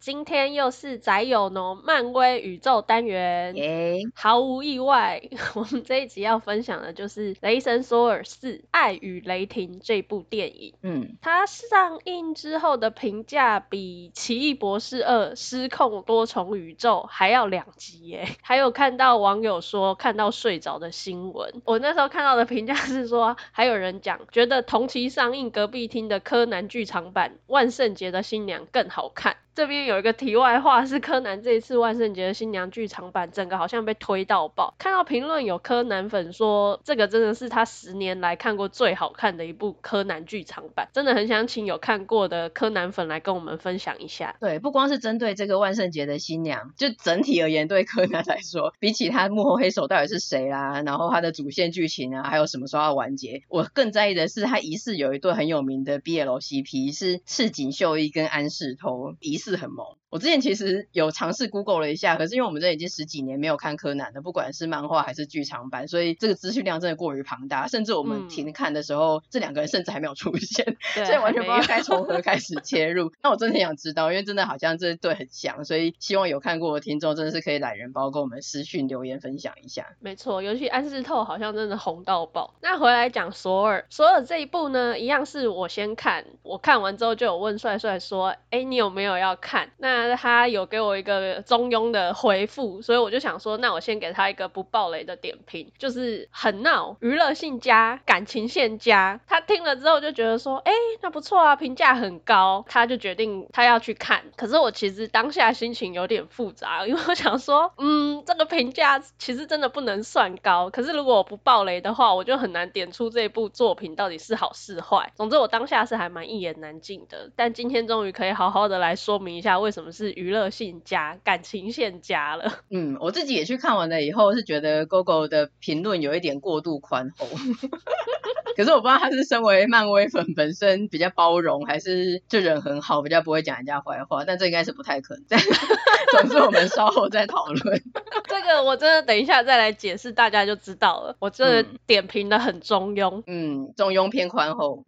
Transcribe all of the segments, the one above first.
今天又是宅友农漫威宇宙单元，yeah. 毫无意外，我们这一集要分享的就是《雷神索尔四：爱与雷霆》这部电影。嗯，它上映之后的评价比《奇异博士二：失控多重宇宙》还要两极耶。还有看到网友说看到睡着的新闻，我那时候看到的评价是说，还有人讲觉得同期上映隔壁厅的柯南剧场版《万圣节的新娘》更好看。这边有一个题外话，是柯南这一次万圣节的新娘剧场版，整个好像被推到爆。看到评论有柯南粉说，这个真的是他十年来看过最好看的一部柯南剧场版，真的很想请有看过的柯南粉来跟我们分享一下。对，不光是针对这个万圣节的新娘，就整体而言，对柯南来说，比起他幕后黑手到底是谁啦，然后他的主线剧情啊，还有什么时候要完结，我更在意的是他疑似有一对很有名的 BL CP，是赤井秀一跟安室透，疑是很萌。我之前其实有尝试 Google 了一下，可是因为我们这已经十几年没有看柯南了，不管是漫画还是剧场版，所以这个资讯量真的过于庞大，甚至我们停看的时候，嗯、这两个人甚至还没有出现，所以完全不知道该从何开始切入。那我真的很想知道，因为真的好像这对很像，所以希望有看过的听众真的是可以懒人包跟我们私讯留言分享一下。没错，尤其安室透好像真的红到爆。那回来讲索尔，索尔这一部呢，一样是我先看，我看完之后就有问帅帅说，哎，你有没有要看？那但是他有给我一个中庸的回复，所以我就想说，那我先给他一个不爆雷的点评，就是很闹，娱乐性加，感情线加。他听了之后就觉得说，哎，那不错啊，评价很高，他就决定他要去看。可是我其实当下心情有点复杂，因为我想说，嗯，这个评价其实真的不能算高。可是如果我不爆雷的话，我就很难点出这部作品到底是好是坏。总之我当下是还蛮一言难尽的。但今天终于可以好好的来说明一下，为什么是娱乐性加，感情线加了。嗯，我自己也去看完了以后，是觉得 GoGo 的评论有一点过度宽厚。可是我不知道他是身为漫威粉本身比较包容，还是就人很好，比较不会讲人家坏话。但这应该是不太可能。总之我们稍后再讨论。这个我真的等一下再来解释，大家就知道了。我这点评的很中庸。嗯，中庸偏宽厚。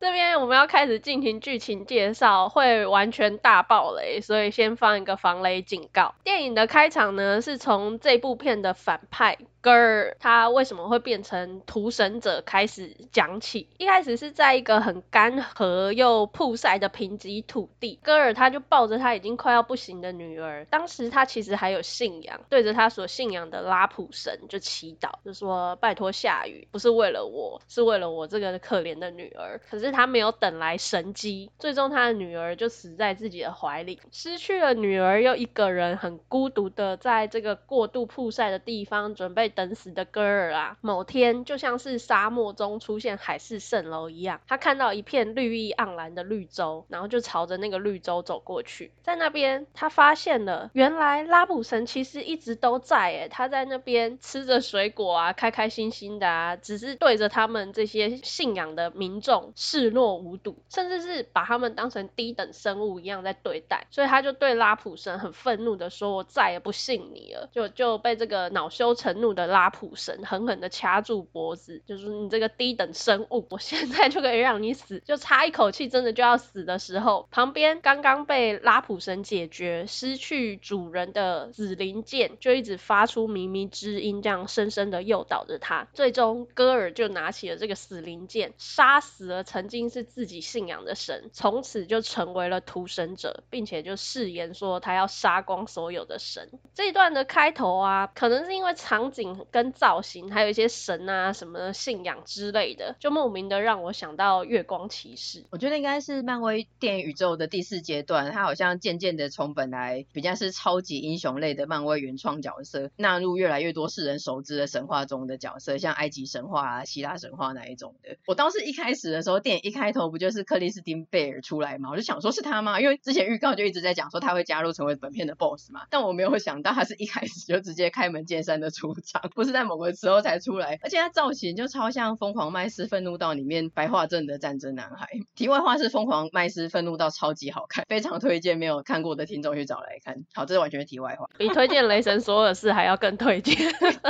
这边我们要开始进行剧情介绍，会完全大爆雷，所以先放一个防雷警告。电影的开场呢，是从这部片的反派。戈尔他为什么会变成屠神者？开始讲起，一开始是在一个很干涸又曝晒的贫瘠土地，戈尔他就抱着他已经快要不行的女儿，当时他其实还有信仰，对着他所信仰的拉普神就祈祷，就说拜托下雨，不是为了我，是为了我这个可怜的女儿。可是他没有等来神迹，最终他的女儿就死在自己的怀里，失去了女儿又一个人很孤独的在这个过度曝晒的地方准备。等死的戈尔啊，某天就像是沙漠中出现海市蜃楼一样，他看到一片绿意盎然的绿洲，然后就朝着那个绿洲走过去。在那边，他发现了原来拉普神其实一直都在，诶，他在那边吃着水果啊，开开心心的啊，只是对着他们这些信仰的民众视若无睹，甚至是把他们当成低等生物一样在对待。所以他就对拉普神很愤怒的说：“我再也不信你了。”就就被这个恼羞成怒的。拉普神狠狠的掐住脖子，就是你这个低等生物，我现在就可以让你死，就差一口气，真的就要死的时候，旁边刚刚被拉普神解决、失去主人的死灵剑，就一直发出靡靡之音，这样深深的诱导着他。最终，戈尔就拿起了这个死灵剑，杀死了曾经是自己信仰的神，从此就成为了屠神者，并且就誓言说他要杀光所有的神。这一段的开头啊，可能是因为场景。跟造型，还有一些神啊什么信仰之类的，就莫名的让我想到月光骑士。我觉得应该是漫威电影宇宙的第四阶段，它好像渐渐的从本来比较是超级英雄类的漫威原创角色，纳入越来越多世人熟知的神话中的角色，像埃及神话啊、希腊神话那一种的。我当时一开始的时候，电影一开头不就是克里斯汀贝尔出来吗？我就想说是他吗？因为之前预告就一直在讲说他会加入成为本片的 BOSS 嘛，但我没有想到他是一开始就直接开门见山的出场。长，不是在某个时候才出来。而且他造型就超像《疯狂麦斯愤怒到》里面白化症的战争男孩。题外话是，《疯狂麦斯愤怒到》超级好看，非常推荐没有看过的听众去找来看。好，这是完全是题外话，比推荐《雷神索尔四》还要更推荐，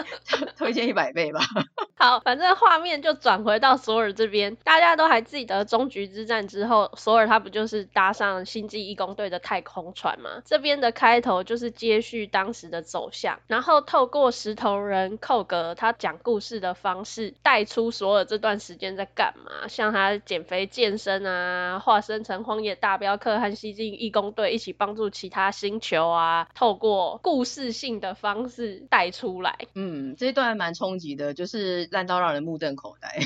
推荐一百倍吧。好，反正画面就转回到索尔这边，大家都还记得终局之战之后，索尔他不就是搭上星际义工队的太空船吗？这边的开头就是接续当时的走向，然后透过石头人寇格他讲故事的方式带出所有这段时间在干嘛，像他减肥健身啊，化身成荒野大镖客和西进义工队一起帮助其他星球啊，透过故事性的方式带出来。嗯，这一段还蛮冲击的，就是。烂到让人目瞪口呆，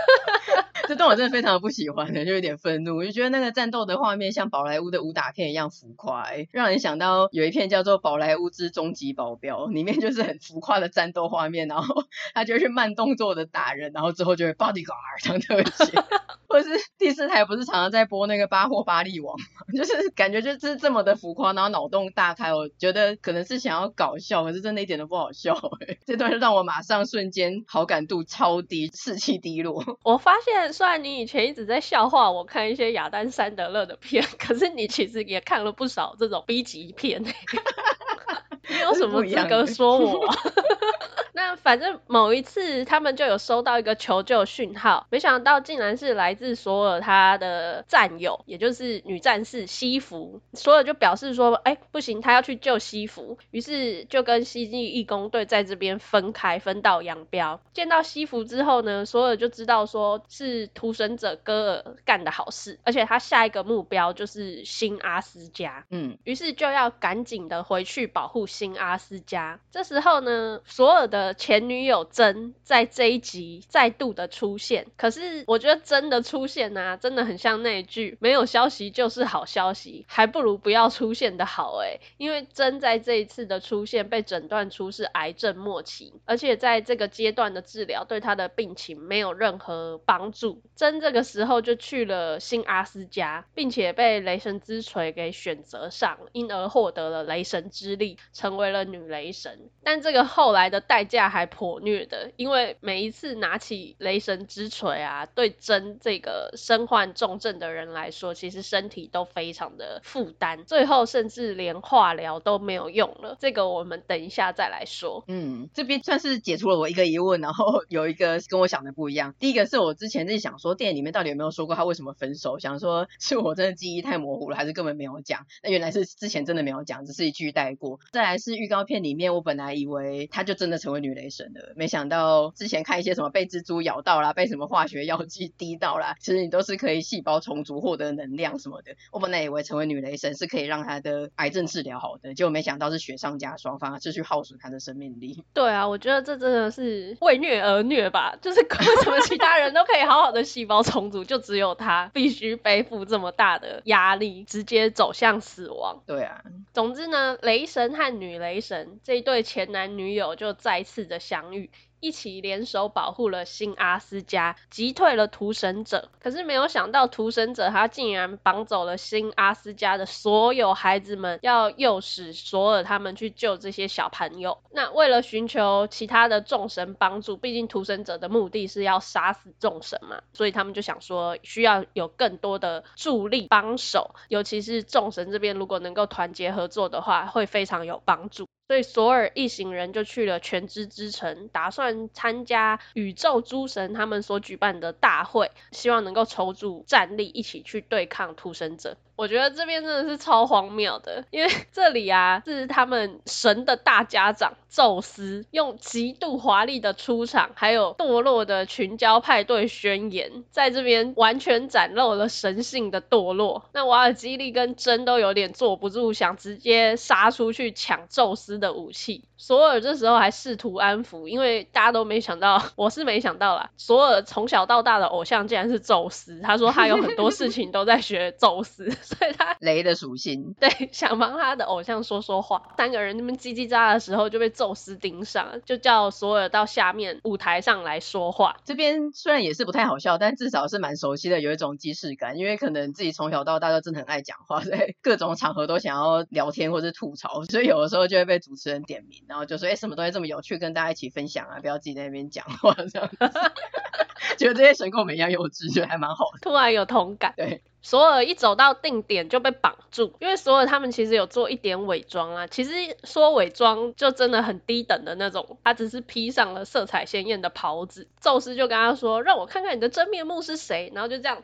这段我真的非常不喜欢的，就有点愤怒，我就觉得那个战斗的画面像宝莱坞的武打片一样浮夸，让人想到有一片叫做《宝莱坞之终极保镖》，里面就是很浮夸的战斗画面，然后他就会去慢动作的打人，然后之后就会 bodyguard 当特写，或者是第四台不是常常在播那个巴霍巴利王，就是感觉就是这么的浮夸，然后脑洞大开，我觉得可能是想要搞笑，可是真的一点都不好笑，这段就让我马上瞬间好。感度超低，士气低落。我发现，虽然你以前一直在笑话我看一些亚丹·山德勒的片，可是你其实也看了不少这种 B 级片。你有什么资格说我？那反正某一次，他们就有收到一个求救讯号，没想到竟然是来自索尔他的战友，也就是女战士西弗。索尔就表示说：“哎，不行，他要去救西弗。”于是就跟星际义工队在这边分开，分道扬镳。见到西弗之后呢，索尔就知道说是屠神者戈尔干的好事，而且他下一个目标就是新阿斯加。嗯，于是就要赶紧的回去保护新阿斯加。这时候呢，索尔的前女友珍在这一集再度的出现，可是我觉得真的出现啊，真的很像那一句“没有消息就是好消息”，还不如不要出现的好诶，因为真在这一次的出现被诊断出是癌症末期，而且在这个阶段的治疗对他的病情没有任何帮助。真这个时候就去了新阿斯加，并且被雷神之锤给选择上，因而获得了雷神之力，成为了女雷神。但这个后来的代价还颇虐的，因为每一次拿起雷神之锤啊，对真这个身患重症的人来说，其实身体都非常的负担，最后甚至连化疗都没有用了。这个我们等一下再来说。嗯，这边算是解除了我一个疑问，然后有一个跟我想的不一样。第一个是我之前在想说，电影里面到底有没有说过他为什么分手？想说是我真的记忆太模糊了，还是根本没有讲？那原来是之前真的没有讲，只是一句带过。再来是预告片里面，我本来以为他就真的成为女雷神的，没想到之前看一些什么被蜘蛛咬到啦，被什么化学药剂滴到啦，其实你都是可以细胞重组获得能量什么的。我本来以为成为女雷神是可以让她的癌症治疗好的，结果没想到是雪上加霜，反而是去耗损她的生命力。对啊，我觉得这真的是为虐而虐吧，就是为什么其他人都可以好好的细胞重组，就只有她必须背负这么大的压力，直接走向死亡。对啊，总之呢，雷神和女雷神这一对前男女友就再次的相遇。一起联手保护了新阿斯加，击退了屠神者。可是没有想到，屠神者他竟然绑走了新阿斯加的所有孩子们，要诱使索尔他们去救这些小朋友。那为了寻求其他的众神帮助，毕竟屠神者的目的是要杀死众神嘛，所以他们就想说需要有更多的助力帮手，尤其是众神这边如果能够团结合作的话，会非常有帮助。所以索尔一行人就去了全知之城，打算参加宇宙诸神他们所举办的大会，希望能够筹组战力，一起去对抗屠神者。我觉得这边真的是超荒谬的，因为 这里啊是他们神的大家长宙斯用极度华丽的出场，还有堕落的群交派对宣言，在这边完全展露了神性的堕落。那瓦尔基利跟真都有点坐不住，想直接杀出去抢宙斯的武器。索尔这时候还试图安抚，因为大家都没想到，我是没想到啦，索尔从小到大的偶像竟然是宙斯。他说他有很多事情都在学宙斯。所以他 雷的属性，对，想帮他的偶像说说话。三个人那边叽叽喳喳的时候，就被宙斯盯上，就叫索尔到下面舞台上来说话。这边虽然也是不太好笑，但至少是蛮熟悉的，有一种既视感，因为可能自己从小到大都真的很爱讲话，所以各种场合都想要聊天或是吐槽，所以有的时候就会被主持人点名，然后就说：“哎，什么东西这么有趣，跟大家一起分享啊，不要自己在那边讲话这样。”觉得这些神跟我们一样幼稚，觉得还蛮好的。突然有同感。对，索尔一走到定点就被绑住，因为索尔他们其实有做一点伪装啊。其实说伪装就真的很低等的那种，他只是披上了色彩鲜艳的袍子。宙斯就跟他说：“让我看看你的真面目是谁。”然后就这样。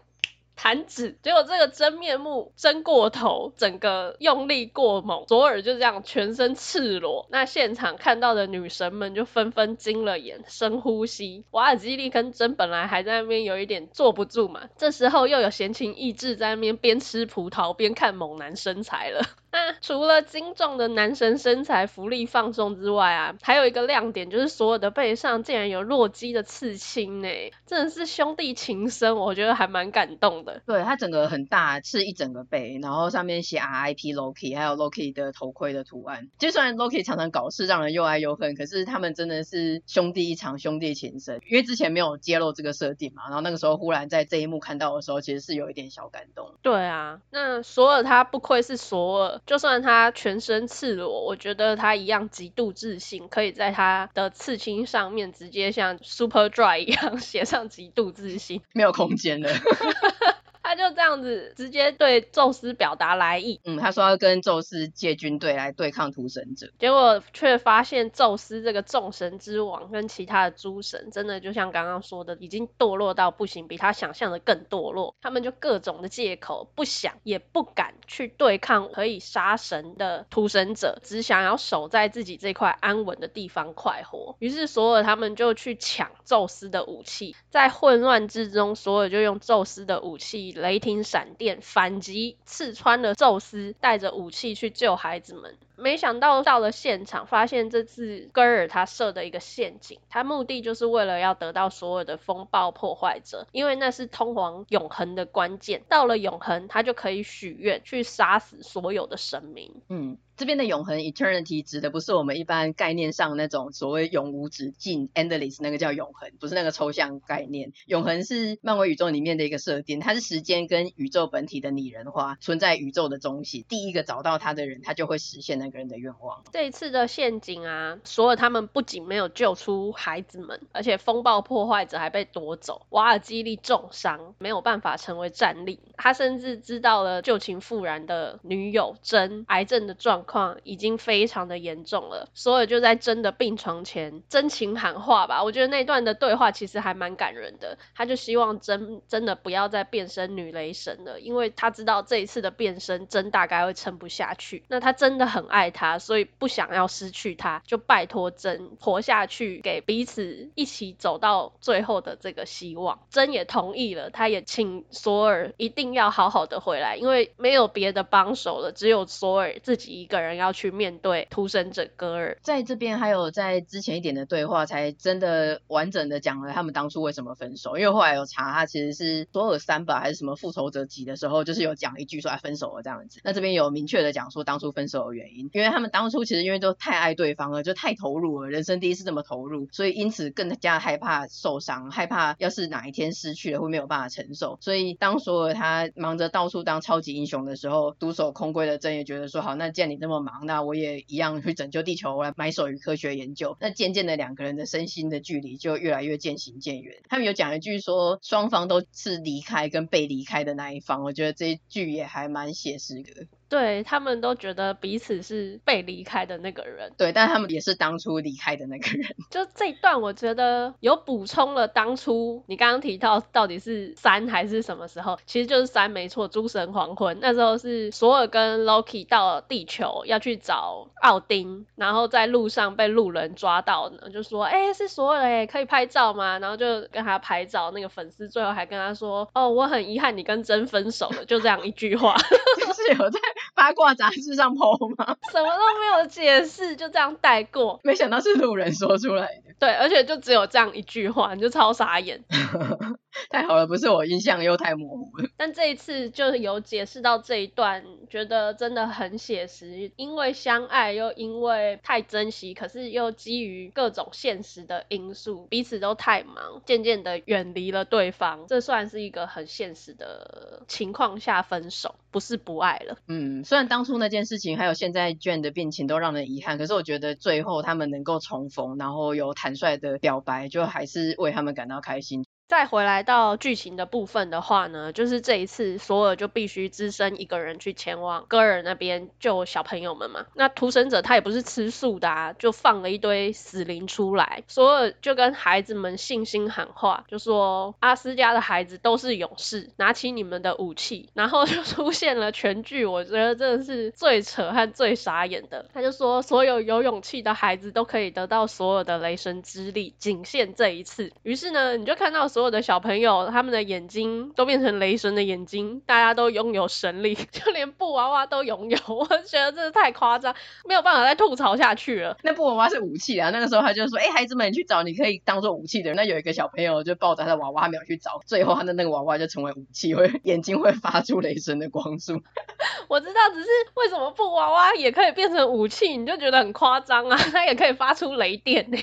弹指，结果这个真面目真过头，整个用力过猛，左耳就这样全身赤裸。那现场看到的女神们就纷纷惊了眼，深呼吸。瓦尔基利跟真本来还在那边有一点坐不住嘛，这时候又有闲情逸致在那边边吃葡萄边看猛男身材了。那 除了精壮的男神身材、福利放送之外啊，还有一个亮点就是索尔的背上竟然有洛基的刺青呢，真的是兄弟情深，我觉得还蛮感动的。对，它整个很大，是一整个背，然后上面写 R.I.P. Loki，还有 Loki 的头盔的图案。就算 Loki 常常搞事，让人又爱又恨，可是他们真的是兄弟一场，兄弟情深。因为之前没有揭露这个设定嘛，然后那个时候忽然在这一幕看到的时候，其实是有一点小感动。对啊，那索尔他不愧是索尔。就算他全身赤裸，我觉得他一样极度自信，可以在他的刺青上面直接像 Super Dry 一样 写上极度自信，没有空间了。他就这样子直接对宙斯表达来意，嗯，他说要跟宙斯借军队来对抗屠神者，结果却发现宙斯这个众神之王跟其他的诸神，真的就像刚刚说的，已经堕落到不行，比他想象的更堕落。他们就各种的借口，不想也不敢去对抗可以杀神的屠神者，只想要守在自己这块安稳的地方快活。于是索尔他们就去抢宙斯的武器，在混乱之中，索尔就用宙斯的武器。雷霆闪电反击，刺穿了宙斯，带着武器去救孩子们。没想到到了现场，发现这是戈尔他设的一个陷阱，他目的就是为了要得到所有的风暴破坏者，因为那是通往永恒的关键。到了永恒，他就可以许愿去杀死所有的神明。嗯。这边的永恒 eternity 指的不是我们一般概念上那种所谓永无止境 endless 那个叫永恒，不是那个抽象概念。永恒是漫威宇宙里面的一个设定，它是时间跟宇宙本体的拟人化，存在宇宙的中心。第一个找到它的人，他就会实现那个人的愿望。这一次的陷阱啊，所有他们不仅没有救出孩子们，而且风暴破坏者还被夺走，瓦尔基利重伤，没有办法成为战力。他甚至知道了旧情复燃的女友珍癌症的状况。已经非常的严重了，索尔就在真的病床前真情喊话吧。我觉得那段的对话其实还蛮感人的。他就希望真真的不要再变身女雷神了，因为他知道这一次的变身真大概会撑不下去。那他真的很爱她，所以不想要失去她，就拜托真活下去，给彼此一起走到最后的这个希望。真也同意了，他也请索尔一定要好好的回来，因为没有别的帮手了，只有索尔自己一个。个人要去面对屠神者戈尔，在这边还有在之前一点的对话，才真的完整的讲了他们当初为什么分手。因为后来有查，他其实是索尔三吧，还是什么复仇者几的时候，就是有讲一句说，分手了这样子。那这边有明确的讲说当初分手的原因，因为他们当初其实因为都太爱对方了，就太投入了，人生第一次这么投入，所以因此更加害怕受伤，害怕要是哪一天失去了会没有办法承受。所以当索尔他忙着到处当超级英雄的时候，独守空闺的真也觉得说，好，那既然你这那么忙，那我也一样去拯救地球，我来埋首于科学研究。那渐渐的，两个人的身心的距离就越来越渐行渐远。他们有讲一句说，双方都是离开跟被离开的那一方，我觉得这一句也还蛮写实的。对，他们都觉得彼此是被离开的那个人，对，但他们也是当初离开的那个人。就这一段，我觉得有补充了当初你刚刚提到到底是三还是什么时候，其实就是三没错。诸神黄昏那时候是索尔跟 Loki 到了地球要去找奥丁，然后在路上被路人抓到呢，就说哎是索尔哎，可以拍照吗？然后就跟他拍照，那个粉丝最后还跟他说哦，我很遗憾你跟真分手了，就这样一句话，就 是有在。八卦杂志上 po 吗？什么都没有解释，就这样带过。没想到是路人说出来的。对，而且就只有这样一句话，你就超傻眼。太好了，不是我印象又太模糊了。但这一次就是有解释到这一段，觉得真的很写实，因为相爱又因为太珍惜，可是又基于各种现实的因素，彼此都太忙，渐渐的远离了对方。这算是一个很现实的情况下分手，不是不爱了。嗯，虽然当初那件事情还有现在 Jane 的病情都让人遗憾，可是我觉得最后他们能够重逢，然后有坦率的表白，就还是为他们感到开心。再回来到剧情的部分的话呢，就是这一次索尔就必须只身一个人去前往戈尔那边救小朋友们嘛。那屠神者他也不是吃素的啊，就放了一堆死灵出来。索尔就跟孩子们信心喊话，就说阿斯加的孩子都是勇士，拿起你们的武器。然后就出现了全剧，我觉得真的是最扯和最傻眼的。他就说所有有勇气的孩子都可以得到所有的雷神之力，仅限这一次。于是呢，你就看到。所有的小朋友，他们的眼睛都变成雷神的眼睛，大家都拥有神力，就连布娃娃都拥有。我觉得这是太夸张，没有办法再吐槽下去了。那布娃娃是武器啊，那个时候他就说：“哎、欸，孩子们，你去找你可以当做武器的人。”那有一个小朋友就抱着他的娃娃，没有去找，最后他的那个娃娃就成为武器，会眼睛会发出雷神的光束。我知道，只是为什么布娃娃也可以变成武器，你就觉得很夸张啊？它也可以发出雷电呢。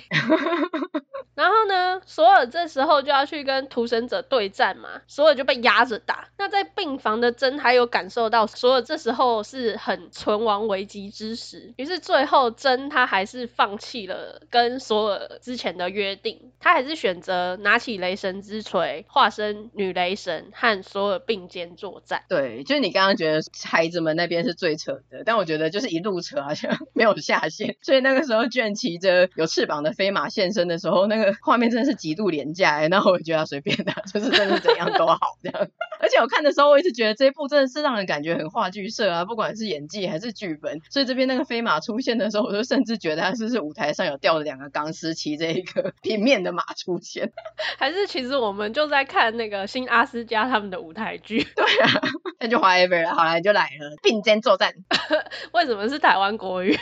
然后呢，索尔这时候就要去跟屠神者对战嘛，索尔就被压着打。那在病房的真还有感受到索尔这时候是很存亡危机之时，于是最后真他还是放弃了跟索尔之前的约定，他还是选择拿起雷神之锤，化身女雷神和索尔并肩作战。对，就是你刚刚觉得孩子们那边是最扯的，但我觉得就是一路扯好像没有下限，所以那个时候卷骑着有翅膀的飞马现身的时候，那个画面真的是极度廉价。然后我觉得随便的，就是真的怎样都好这样。而且我看的时候，我一直觉得这一部真的是让人感觉很话剧社啊，不管是演技还是剧本。所以这边那个飞马出现的时候，我就甚至觉得他是不是舞台上有吊了两个钢丝，骑着一个 平面的马出现。还是其实我们就在看那个新阿斯加他们的舞台剧？对啊，那就 whatever 了，好来就来了，并肩作战。为什么是台湾国语？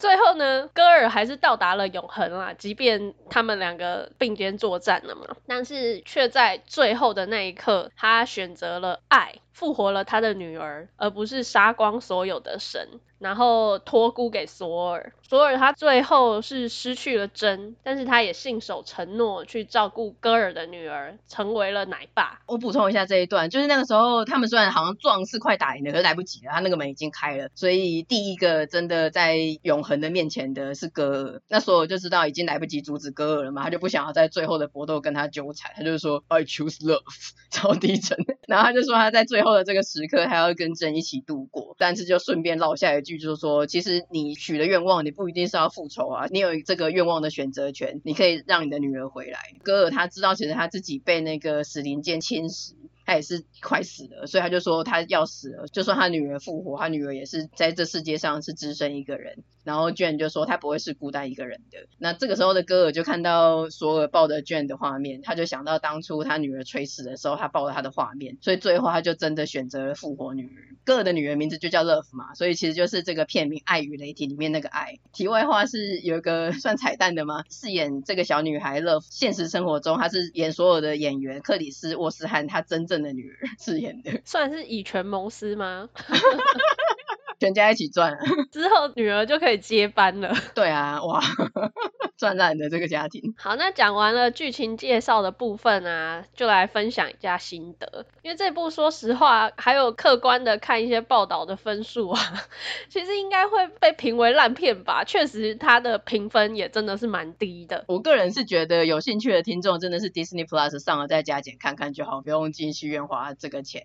最后呢，戈尔还是到达了永恒啦，即便他们两个并肩作战了嘛，但是却在最后的那一刻，他选择了爱。复活了他的女儿，而不是杀光所有的神，然后托孤给索尔。索尔他最后是失去了真，但是他也信守承诺去照顾戈尔的女儿，成为了奶爸。我补充一下这一段，就是那个时候他们虽然好像壮士快打赢了，可是来不及了，他那个门已经开了，所以第一个真的在永恒的面前的是戈尔。那索尔就知道已经来不及阻止戈尔了嘛，他就不想要在最后的搏斗跟他纠缠，他就说 I choose love，超低沉，然后他就说他在最后。的这个时刻还要跟真一起度过，但是就顺便落下一句，就是说，其实你许的愿望，你不一定是要复仇啊，你有这个愿望的选择权，你可以让你的女儿回来。戈尔他知道，其实他自己被那个死灵剑侵蚀。他也是快死了，所以他就说他要死了。就算他女儿复活，他女儿也是在这世界上是只身一个人。然后 Jane 就说他不会是孤单一个人的。那这个时候的戈尔就看到索尔抱着 Jane 的画面，他就想到当初他女儿垂死的时候，他抱着他的画面，所以最后他就真的选择了复活女儿。戈尔的女儿名字就叫 Love 嘛，所以其实就是这个片名《爱与雷霆》里面那个爱。题外话是有一个算彩蛋的吗？饰演这个小女孩 Love，现实生活中她是演所有的演员克里斯沃斯汉，她真正的女儿饰演的，算是以权谋私吗？全家一起赚，之后女儿就可以接班了。对啊，哇，赚烂的这个家庭。好，那讲完了剧情介绍的部分啊，就来分享一下心得。因为这部说实话，还有客观的看一些报道的分数啊，其实应该会被评为烂片吧。确实，它的评分也真的是蛮低的。我个人是觉得有兴趣的听众真的是 Disney Plus 上了再加减看看就好，不用进戏院花这个钱。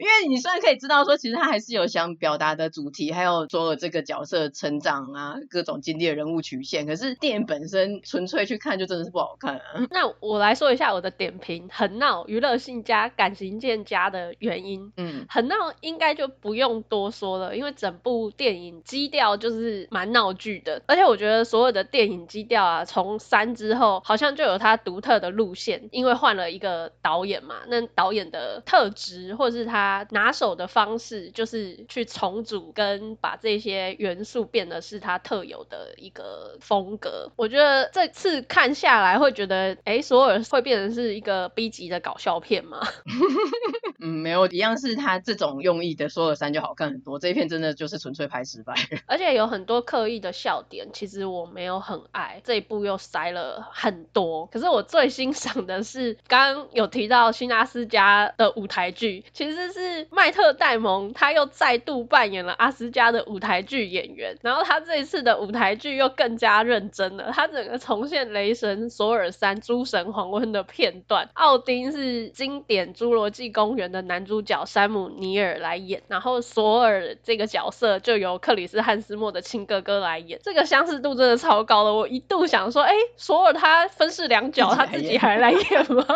因为你虽然可以知道说，其实他还是有想表达的主题，还有所有这个角色成长啊，各种经历的人物曲线。可是电影本身纯粹去看就真的是不好看啊。那我来说一下我的点评：很闹，娱乐性加，感情线加的原因。嗯，很闹应该就不用多说了，因为整部电影基调就是蛮闹剧的。而且我觉得所有的电影基调啊，从三之后好像就有它独特的路线，因为换了一个导演嘛，那导演的特质或者是是他拿手的方式，就是去重组跟把这些元素变得是他特有的一个风格。我觉得这次看下来会觉得，哎，索尔会变成是一个 B 级的搞笑片吗？嗯，没有，一样是他这种用意的，索尔三就好看很多。这一片真的就是纯粹拍失败，而且有很多刻意的笑点，其实我没有很爱。这一部又塞了很多，可是我最欣赏的是刚刚有提到辛阿斯加的舞台剧，其实是麦特戴蒙他又再度扮演了阿斯加的舞台剧演员，然后他这一次的舞台剧又更加认真了，他整个重现雷神索尔三诸神黄昏的片段，奥丁是经典侏罗纪公园的男主角山姆尼尔来演，然后索尔这个角色就由克里斯汉斯莫的亲哥哥来演，这个相似度真的超高的，我一度想说，哎，索尔他分饰两角，他自己还来演吗？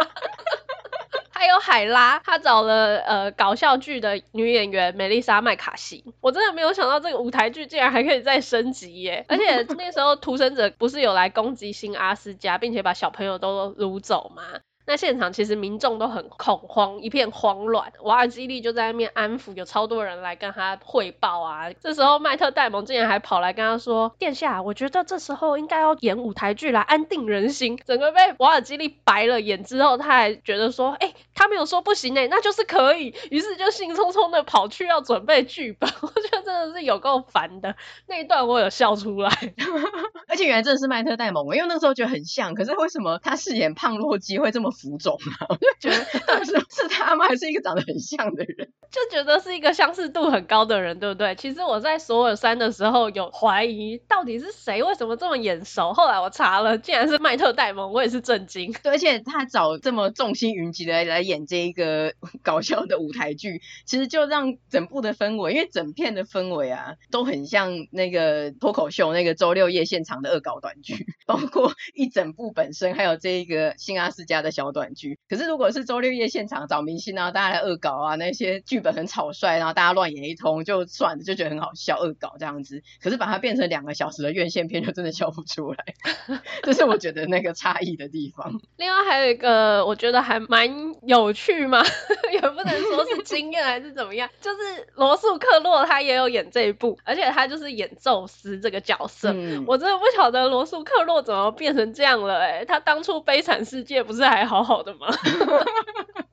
还有海拉，他找了呃搞笑剧的女演员梅丽莎麦卡锡，我真的没有想到这个舞台剧竟然还可以再升级耶！而且那时候屠神者不是有来攻击新阿斯加，并且把小朋友都掳走吗？那现场其实民众都很恐慌，一片慌乱。瓦尔基利就在那边安抚，有超多人来跟他汇报啊。这时候麦特戴蒙竟然还跑来跟他说：“殿下，我觉得这时候应该要演舞台剧来安定人心。”整个被瓦尔基利白了眼之后，他还觉得说：“哎、欸，他没有说不行哎，那就是可以。”于是就兴冲冲的跑去要准备剧本。我觉得真的是有够烦的那一段，我有笑出来。而且原来真的是麦特戴蒙，因为那个时候觉得很像。可是为什么他饰演胖洛基会这么？浮肿啊，我就觉得是是他吗？还是一个长得很像的人？就觉得是一个相似度很高的人，对不对？其实我在索尔山的时候有怀疑，到底是谁？为什么这么眼熟？后来我查了，竟然是麦特戴蒙，我也是震惊。对，而且他找这么众星云集的来来演这一个 搞笑的舞台剧，其实就让整部的氛围，因为整片的氛围啊，都很像那个脱口秀那个周六夜现场的恶搞短剧，包括一整部本身，还有这一个新阿斯加的小。短剧，可是如果是周六夜现场找明星啊，大家来恶搞啊，那些剧本很草率，然后大家乱演一通就算了，就觉得很好笑，恶搞这样子。可是把它变成两个小时的院线片，就真的笑不出来。这是我觉得那个差异的地方。另外还有一个，我觉得还蛮有趣吗，也不能说是惊艳还是怎么样，就是罗素克洛他也有演这一部，而且他就是演宙斯这个角色。嗯、我真的不晓得罗素克洛怎么变成这样了哎、欸，他当初悲惨世界不是还？好好的吗？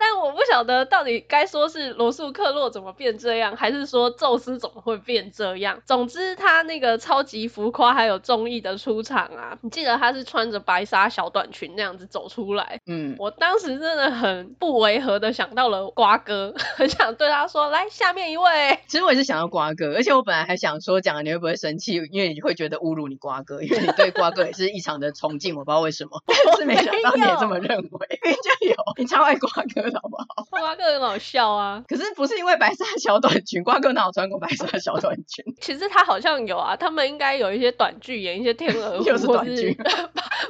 但我不晓得到底该说是罗素克洛怎么变这样，还是说宙斯怎么会变这样？总之，他那个超级浮夸还有综艺的出场啊，你记得他是穿着白纱小短裙那样子走出来。嗯，我当时真的很不违和的想到了瓜哥，很想对他说：“来，下面一位。”其实我也是想到瓜哥，而且我本来还想说讲了你会不会生气，因为你会觉得侮辱你瓜哥，因为你对瓜哥也是异常的崇敬，我不知道为什么，但是没想到你也这么认为，因 为就有你超爱瓜哥。好不好？瓜哥很好笑啊，可是不是因为白色小短裙，瓜哥哪有穿过白色小短裙？其实他好像有啊，他们应该有一些短剧，演一些天鹅舞，又是短剧，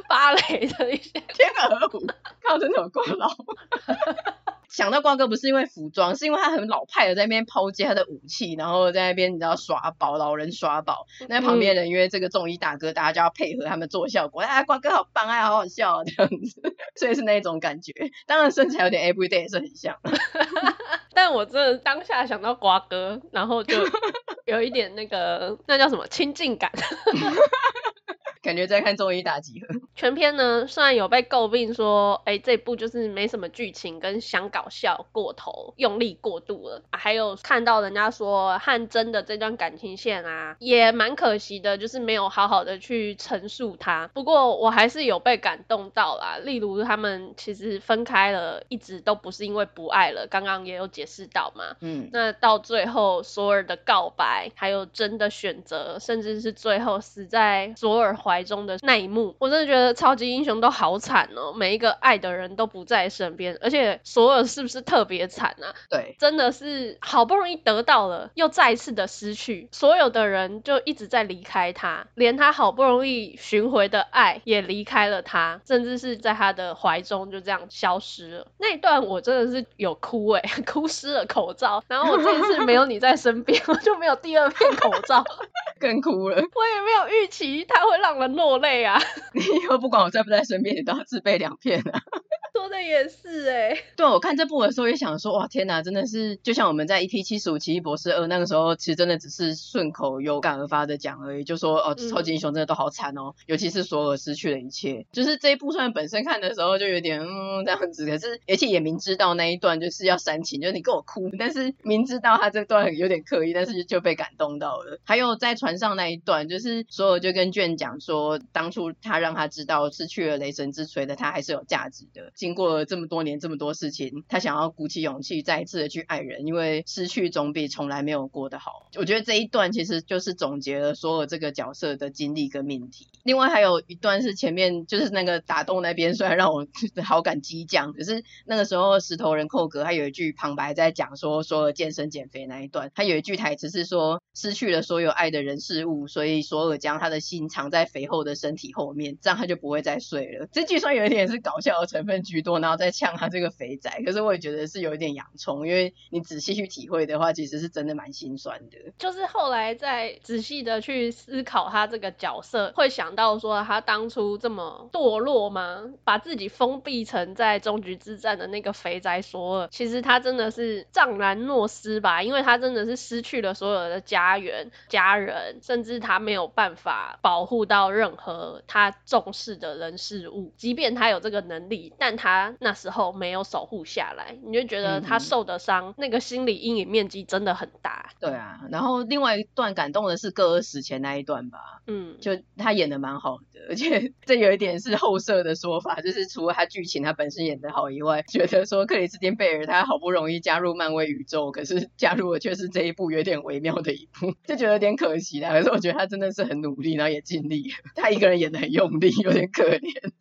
芭蕾的一些天鹅湖，靠，真的有够老。想到瓜哥不是因为服装，是因为他很老派的在那边抛接他的武器，然后在那边你知道耍宝，老人耍宝。那旁边人因为这个综艺大哥，大家就要配合他们做效果。哎，瓜哥好棒啊，好好笑啊，这样子，所以是那种感觉。当然身材有点 everyday 也是很像，但我真的当下想到瓜哥，然后就有一点那个那叫什么亲近感。感觉在看综艺大集合。全片呢，虽然有被诟病说，哎，这部就是没什么剧情，跟想搞笑过头，用力过度了。还有看到人家说汉真的这段感情线啊，也蛮可惜的，就是没有好好的去陈述它。不过我还是有被感动到啦，例如他们其实分开了，一直都不是因为不爱了，刚刚也有解释到嘛。嗯，那到最后索尔的告白，还有真的选择，甚至是最后死在索尔怀怀中的那一幕，我真的觉得超级英雄都好惨哦，每一个爱的人都不在身边，而且索尔是不是特别惨啊？对，真的是好不容易得到了，又再一次的失去，所有的人就一直在离开他，连他好不容易寻回的爱也离开了他，甚至是在他的怀中就这样消失了。那一段我真的是有哭哎、欸，哭湿了口罩。然后我这一次没有你在身边，我就没有第二片口罩，更哭了。我也没有预期他会让。落泪啊！你以后不管我在不在身边，你都要自备两片啊。说的也是哎、欸。对，我看这部的时候也想说，哇，天哪，真的是就像我们在 EP 七十五奇异博士二那个时候，其实真的只是顺口有感而发的讲而已，就说哦，超级英雄真的都好惨哦，嗯、尤其是索尔失去了一切。就是这一部虽然本身看的时候就有点嗯这样子，可是而且也明知道那一段就是要煽情，就是你跟我哭，但是明知道他这段有点刻意，但是就被感动到了。还有在船上那一段，就是索尔就跟卷讲说，说当初他让他知道失去了雷神之锤的他还是有价值的。经过了这么多年这么多事情，他想要鼓起勇气再一次的去爱人，因为失去总比从来没有过得好。我觉得这一段其实就是总结了所有这个角色的经历跟命题。另外还有一段是前面就是那个打洞那边，虽然让我好感激降，可是那个时候石头人寇格他有一句旁白在讲说，索尔健身减肥那一段，他有一句台词是说，失去了所有爱的人事物，所以索尔将他的心藏在肥肥厚的身体后面，这样他就不会再睡了。这句算有一点是搞笑的成分居多，然后再呛他这个肥宅，可是我也觉得是有一点洋葱，因为你仔细去体会的话，其实是真的蛮心酸的。就是后来再仔细的去思考他这个角色，会想到说他当初这么堕落吗？把自己封闭成在终局之战的那个肥宅索尔，其实他真的是藏兰诺斯吧？因为他真的是失去了所有的家园、家人，甚至他没有办法保护到任何他重视的人事物。即便他有这个能力，但他那时候没有守护下来，你就觉得他受的伤，嗯、那个心理阴影面积真的很大。对啊，然后另外一段感动的是戈尔死前那一段吧？嗯，就他演的蛮好的，而且这有一点是后设的说法，就是除了他剧情他本身演的好以外，觉得说克里斯汀贝尔他好不容易加入漫威宇宙，可是加入的却是这一部有点微妙的一部，就觉得有点可惜啦。可是我觉得他真的是很努力，然后也尽力，他一个人演的很用力，有点可怜。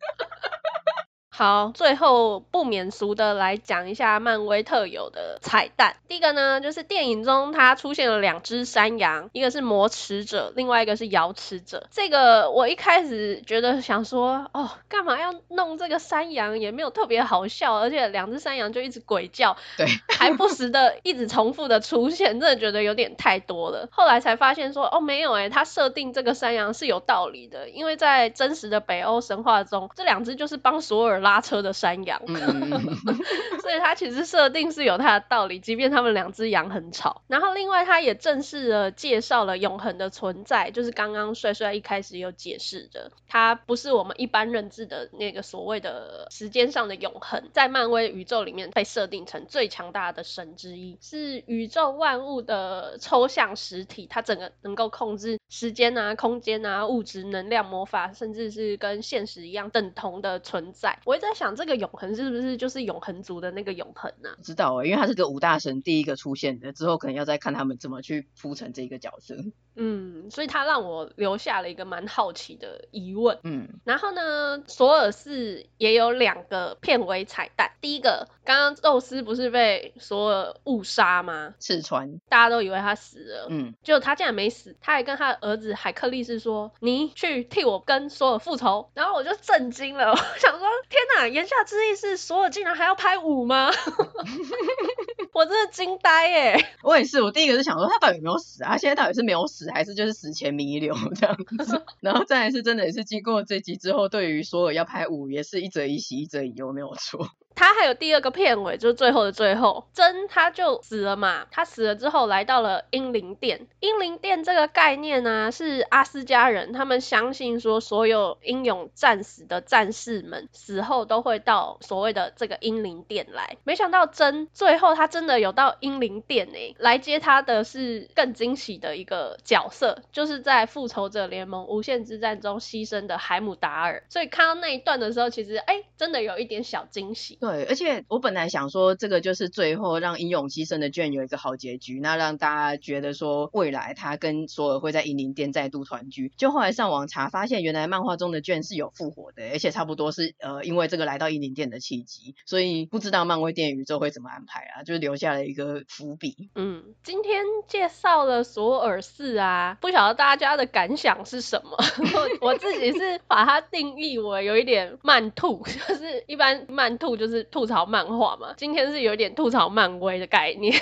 好，最后不免俗的来讲一下漫威特有的彩蛋。第一个呢，就是电影中它出现了两只山羊，一个是魔齿者，另外一个是瑶齿者。这个我一开始觉得想说，哦，干嘛要弄这个山羊，也没有特别好笑，而且两只山羊就一直鬼叫，对，还不时的一直重复的出现，真的觉得有点太多了。后来才发现说，哦，没有诶，它设定这个山羊是有道理的，因为在真实的北欧神话中，这两只就是帮索尔拉。拉车的山羊，所以它其实设定是有它的道理，即便他们两只羊很吵。然后另外，它也正式的介绍了永恒的存在，就是刚刚帅帅一开始有解释的，它不是我们一般认知的那个所谓的时间上的永恒，在漫威宇宙里面被设定成最强大的神之一，是宇宙万物的抽象实体，它整个能够控制时间啊、空间啊、物质、能量、魔法，甚至是跟现实一样等同的存在。我在想这个永恒是不是就是永恒族的那个永恒呢？不知道哎，因为他是个五大神第一个出现的，之后可能要再看他们怎么去铺成这个角色。嗯，所以他让我留下了一个蛮好奇的疑问。嗯，然后呢，索尔四也有两个片尾彩蛋。第一个，刚刚宙斯不是被索尔误杀吗？刺穿，大家都以为他死了。嗯，结果他竟然没死，他还跟他的儿子海克力士说：“你去替我跟索尔复仇。”然后我就震惊了，我想说：“天哪，言下之意是索尔竟然还要拍五吗？” 我真的惊呆耶！我也是，我第一个是想说他到底有没有死啊？他现在到底是没有死，还是就是死前弥留这样子？然后再来是真的也是经过这集之后，对于索尔要拍五也是一则一喜一则一忧，没有错。他还有第二个片尾，就是最后的最后，真他就死了嘛。他死了之后，来到了英灵殿。英灵殿这个概念呢、是阿斯加人他们相信说，所有英勇战死的战士们死后都会到所谓的这个英灵殿来。没想到真最后他真的有到英灵殿诶，来接他的是更惊喜的一个角色，就是在复仇者联盟无限之战中牺牲的海姆达尔。所以看到那一段的时候，其实哎，真的有一点小惊喜。对，而且我本来想说，这个就是最后让英勇牺牲的卷有一个好结局，那让大家觉得说未来他跟索尔会在英灵殿再度团聚。就后来上网查，发现原来漫画中的卷是有复活的，而且差不多是呃因为这个来到英灵殿的契机，所以不知道漫威电影宇宙会怎么安排啊，就留下了一个伏笔。嗯，今天介绍了索尔四啊，不晓得大家的感想是什么？我自己是把它定义为有一点慢吐，就是一般慢吐就是。是吐槽漫画嘛，今天是有点吐槽漫威的概念。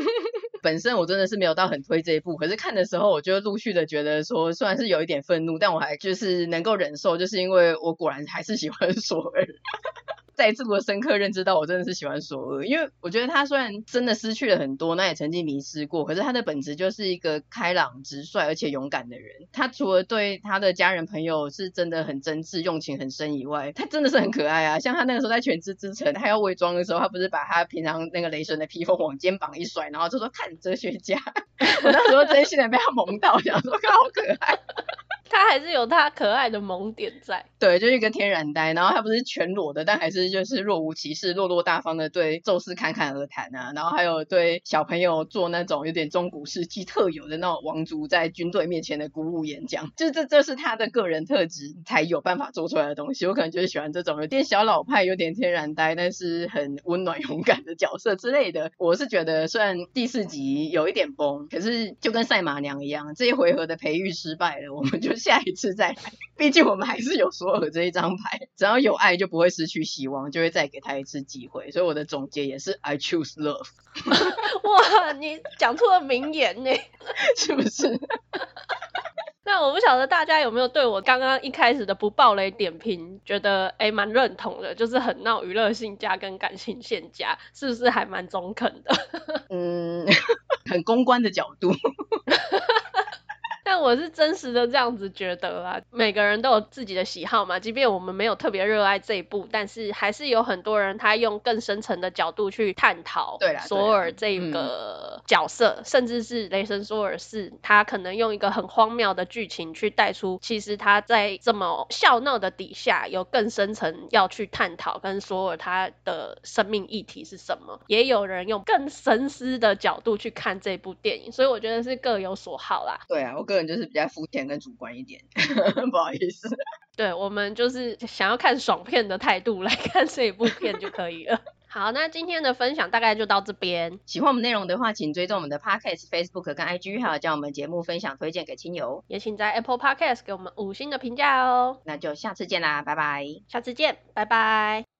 本身我真的是没有到很推这一部，可是看的时候，我就陆续的觉得说，虽然是有一点愤怒，但我还就是能够忍受，就是因为我果然还是喜欢索尔。再一次我深刻认知到，我真的是喜欢索尔，因为我觉得他虽然真的失去了很多，那也曾经迷失过，可是他的本质就是一个开朗、直率而且勇敢的人。他除了对他的家人朋友是真的很真挚、用情很深以外，他真的是很可爱啊。像他那个时候在全知之城，他要伪装的时候，他不是把他平常那个雷神的披风往肩膀一甩，然后就说看哲学家。我那时候真心的被他萌到，想说他好可爱。他还是有他可爱的萌点在，对，就是一个天然呆，然后他不是全裸的，但还是就是若无其事、落落大方的对宙斯侃侃而谈啊，然后还有对小朋友做那种有点中古世纪特有的那种王族在军队面前的鼓舞演讲，就这这是他的个人特质才有办法做出来的东西。我可能就是喜欢这种有点小老派、有点天然呆，但是很温暖勇敢的角色之类的。我是觉得虽然第四集有一点崩，可是就跟赛马娘一样，这一回合的培育失败了，我们就。下一次再来，毕竟我们还是有索尔这一张牌，只要有爱就不会失去希望，就会再给他一次机会。所以我的总结也是 I choose love。哇，你讲出了名言呢，是不是？那我不晓得大家有没有对我刚刚一开始的不暴雷点评，觉得诶蛮认同的，就是很闹娱乐性加跟感情线加，是不是还蛮中肯的？嗯，很公关的角度。但我是真实的这样子觉得啦，每个人都有自己的喜好嘛。即便我们没有特别热爱这一部，但是还是有很多人他用更深层的角度去探讨索尔这个角色，嗯、甚至是雷神索尔四，他可能用一个很荒谬的剧情去带出，其实他在这么笑闹的底下有更深层要去探讨跟索尔他的生命议题是什么。也有人用更深思的角度去看这部电影，所以我觉得是各有所好啦。对啊，我个人就是比较肤浅跟主观一点，不好意思。对，我们就是想要看爽片的态度 来看这一部片就可以了。好，那今天的分享大概就到这边。喜欢我们内容的话，请追踪我们的 Podcast、Facebook 跟 IG，还有将我们节目分享推荐给亲友。也请在 Apple Podcast 给我们五星的评价哦。那就下次见啦，拜拜。下次见，拜拜。